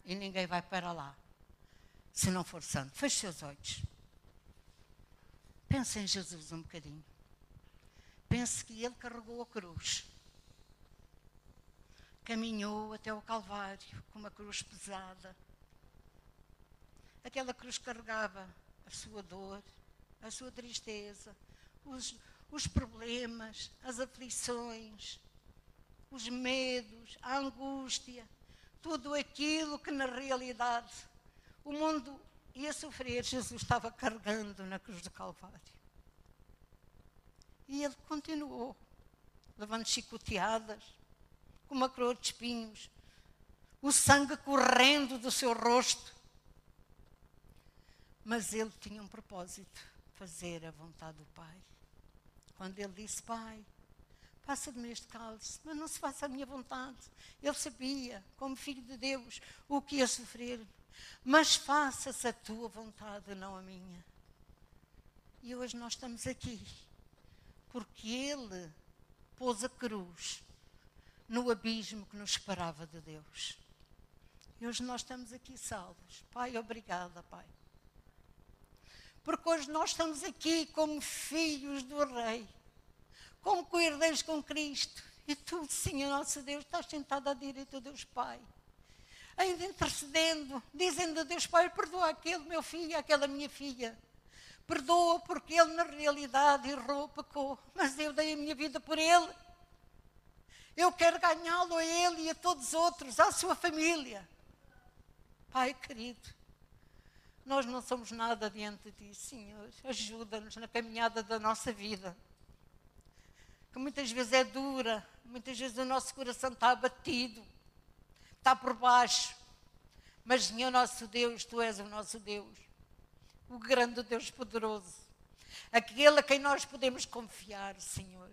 E ninguém vai para lá se não for santo. Feche seus olhos. Pense em Jesus um bocadinho. Pense que Ele carregou a cruz caminhou até o Calvário com uma cruz pesada. Aquela cruz carregava a sua dor, a sua tristeza, os, os problemas, as aflições, os medos, a angústia, tudo aquilo que na realidade o mundo ia sofrer, Jesus estava carregando na cruz do Calvário. E ele continuou, levando chicoteadas, com uma coroa de espinhos, o sangue correndo do seu rosto. Mas ele tinha um propósito: fazer a vontade do Pai. Quando ele disse: Pai, passa de mim este cálice, mas não se faça a minha vontade. Ele sabia, como filho de Deus, o que ia sofrer. Mas faça-se a tua vontade, não a minha. E hoje nós estamos aqui, porque Ele pôs a cruz no abismo que nos esperava de Deus. E hoje nós estamos aqui salvos. Pai, obrigada, Pai. Porque hoje nós estamos aqui como filhos do Rei, como coerdeiros com Cristo. E tu, Senhor nosso Deus, estás sentado à direita de Deus Pai. Intercedendo, dizendo a Deus Pai, perdoa aquele meu filho, aquela minha filha. Perdoa porque ele na realidade errou, pecou. Mas eu dei a minha vida por ele. Eu quero ganhá-lo a ele e a todos os outros, à sua família. Pai querido, nós não somos nada diante de ti, Senhor. Ajuda-nos na caminhada da nossa vida. Que muitas vezes é dura, muitas vezes o nosso coração está abatido, está por baixo. Mas, Senhor nosso Deus, Tu és o nosso Deus, o grande Deus poderoso, aquele a quem nós podemos confiar, Senhor.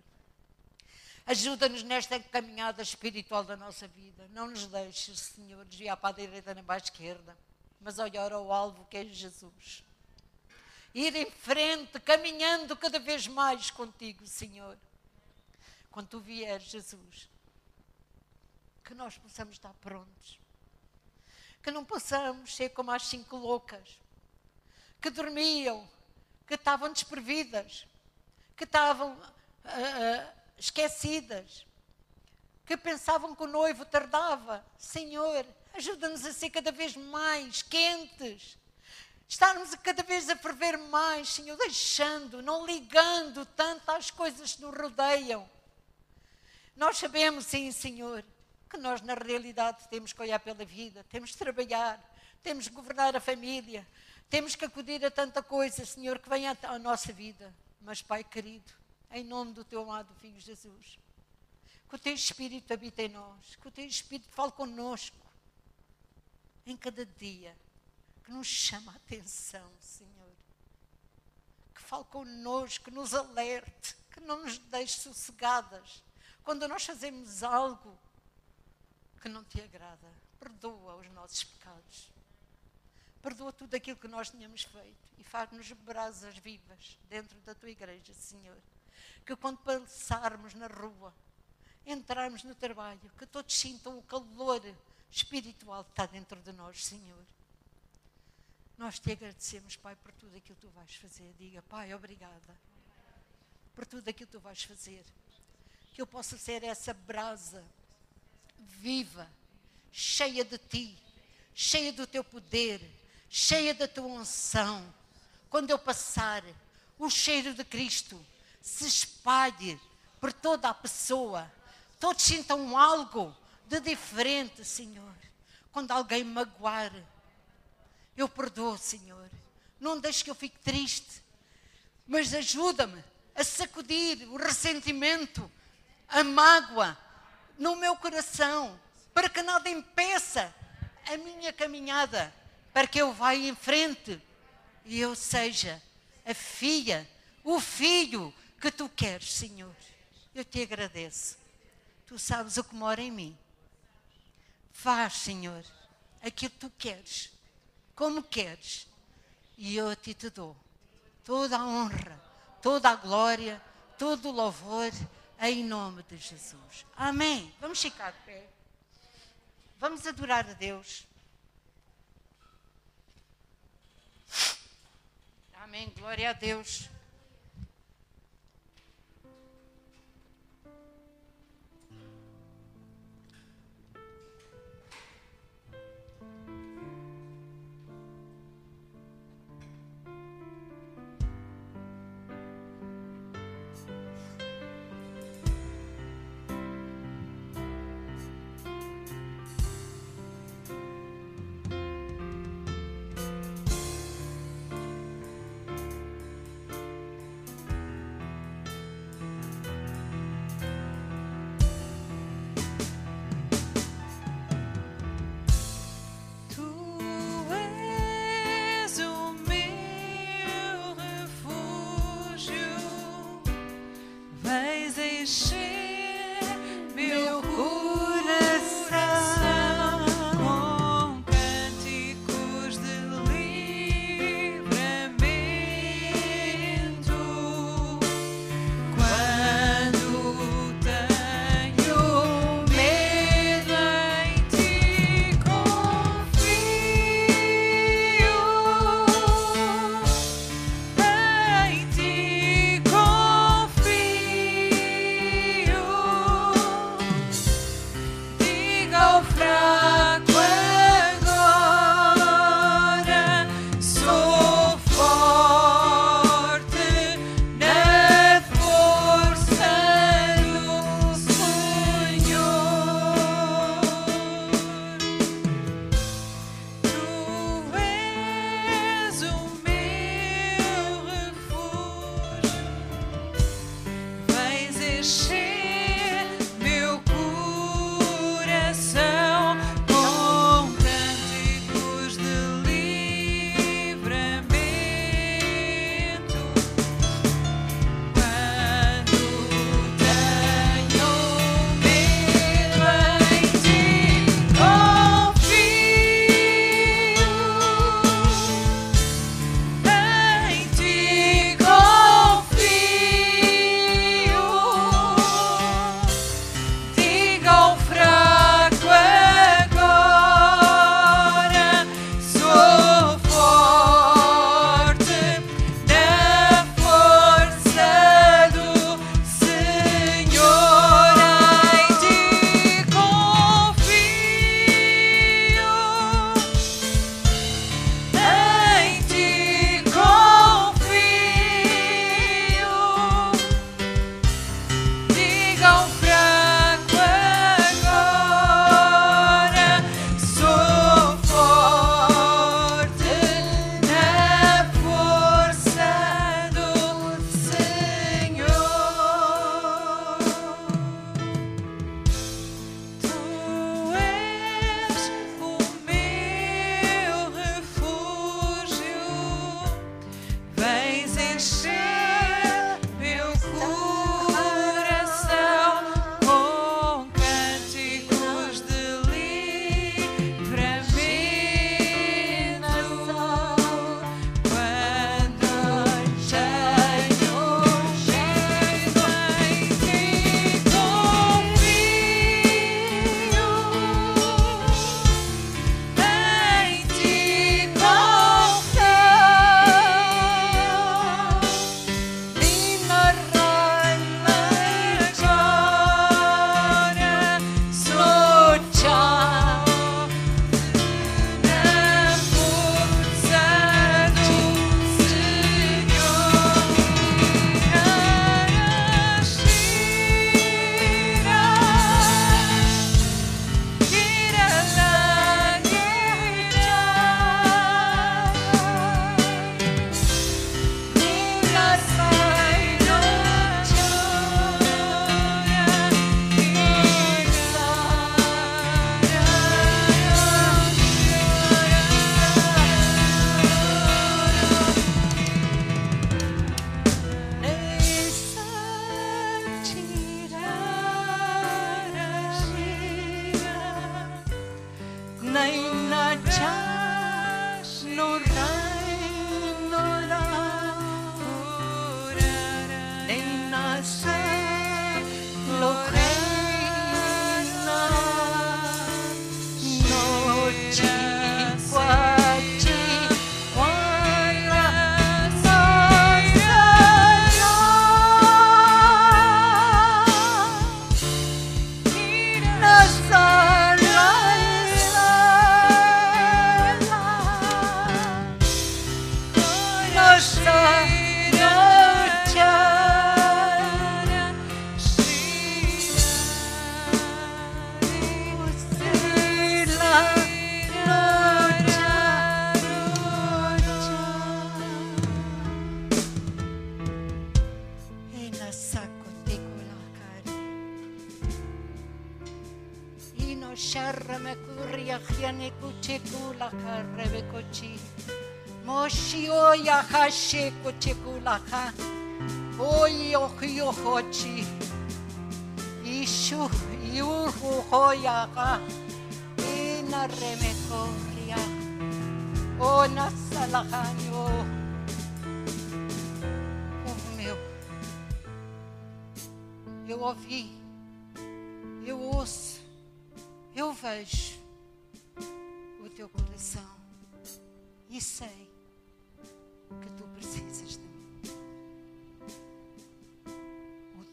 Ajuda-nos nesta caminhada espiritual da nossa vida. Não nos deixes, Senhor, desviar para a direita nem para a esquerda, mas olhar ao alvo que é Jesus. Ir em frente, caminhando cada vez mais contigo, Senhor. Quando tu vieres, Jesus, que nós possamos estar prontos. Que não possamos ser como as cinco loucas que dormiam, que estavam desprevidas, que estavam. Uh, uh, esquecidas, que pensavam que o noivo tardava. Senhor, ajuda-nos a ser cada vez mais quentes, estarmos cada vez a ferver mais, Senhor, deixando, não ligando tanto às coisas que nos rodeiam. Nós sabemos, sim, Senhor, que nós na realidade temos que olhar pela vida, temos que trabalhar, temos que governar a família, temos que acudir a tanta coisa, Senhor, que vem à nossa vida. Mas, Pai querido, em nome do teu amado Filho Jesus. Que o teu Espírito habite em nós, que o teu Espírito fale conosco em cada dia, que nos chama a atenção, Senhor. Que fale conosco, que nos alerte, que não nos deixe sossegadas. Quando nós fazemos algo que não te agrada, perdoa os nossos pecados. Perdoa tudo aquilo que nós tínhamos feito e faz-nos brasas vivas dentro da tua igreja, Senhor que quando passarmos na rua, entrarmos no trabalho, que todos sintam o calor espiritual que está dentro de nós, Senhor. Nós te agradecemos, Pai, por tudo aquilo que tu vais fazer. Diga, Pai, obrigada por tudo aquilo que tu vais fazer. Que eu possa ser essa brasa viva, cheia de ti, cheia do teu poder, cheia da tua unção. Quando eu passar, o cheiro de Cristo se espalhe por toda a pessoa. Todos sintam algo de diferente, Senhor. Quando alguém magoar, eu perdoo, Senhor. Não deixe que eu fique triste, mas ajuda-me a sacudir o ressentimento, a mágoa no meu coração, para que nada impeça a minha caminhada, para que eu vá em frente e eu seja a filha, o filho que tu queres, Senhor. Eu te agradeço. Tu sabes o que mora em mim. Faz, Senhor, aquilo que tu queres, como queres, e eu a ti te dou toda a honra, toda a glória, todo o louvor, em nome de Jesus. Amém. Vamos ficar de pé. Vamos adorar a Deus. Amém. Glória a Deus.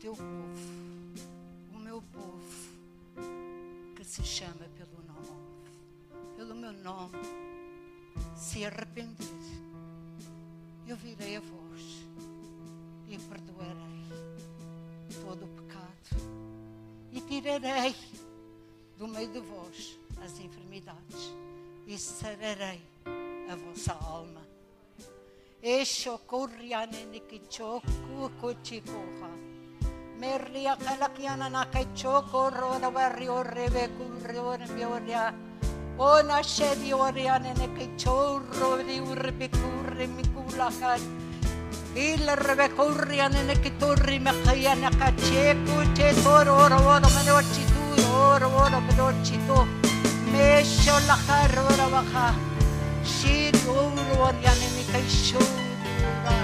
Teu povo, o meu povo, que se chama pelo nome, pelo meu nome, se arrepender, eu virei a vós e perdoarei todo o pecado e tirarei do meio de vós as enfermidades e sararei a vossa alma. Esho kurriane nikichoku kuchikoha. merria kalakiana na kai choko rora wari ore be kurre ore mi oria ona shevi oria ne ne kai chorro di urre be mi kula kai il rebe kurria ne ne kai torri me kai ana ka cheku che toro oro me no chitu oro oro me no chitu me shola harora baja. Shit oro oria ne ne kai shorra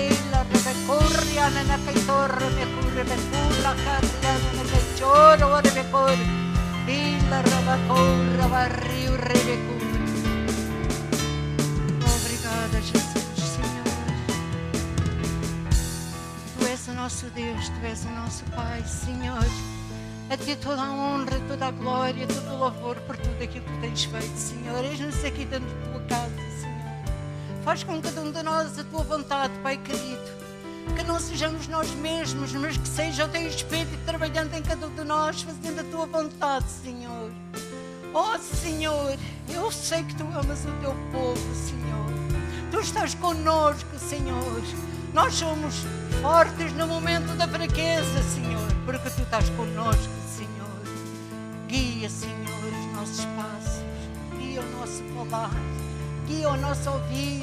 il rebe kurra me kurre me kula karriane ne kaichoro oro me kurre. Ila rabacoura barrio rebecur. Obrigada, Jesus, Senhor. Tu és o nosso Deus, Tu és o nosso Pai, Senhor. A Ti toda a honra, toda a glória, todo o louvor por tudo aquilo que tens feito, Senhor. Eis-nos aqui dentro da Tua casa, Senhor. Faz com cada um de nós a Tua vontade, Pai querido que não sejamos nós mesmos, mas que seja o teu Espírito trabalhando em cada um de nós, fazendo a tua vontade, Senhor. Oh, Senhor, eu sei que tu amas o teu povo, Senhor. Tu estás conosco, Senhor. Nós somos fortes no momento da fraqueza, Senhor, porque tu estás conosco, Senhor. Guia, Senhor, os nossos passos, guia o nosso falar, guia o nosso ouvir,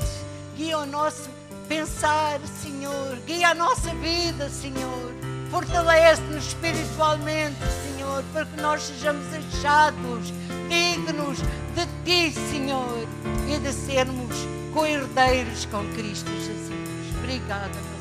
guia o nosso pensar, Senhor. Guia a nossa vida, Senhor. Fortalece-nos espiritualmente, Senhor, para que nós sejamos achados, dignos de Ti, Senhor, e de sermos co-herdeiros com Cristo Jesus. Obrigada,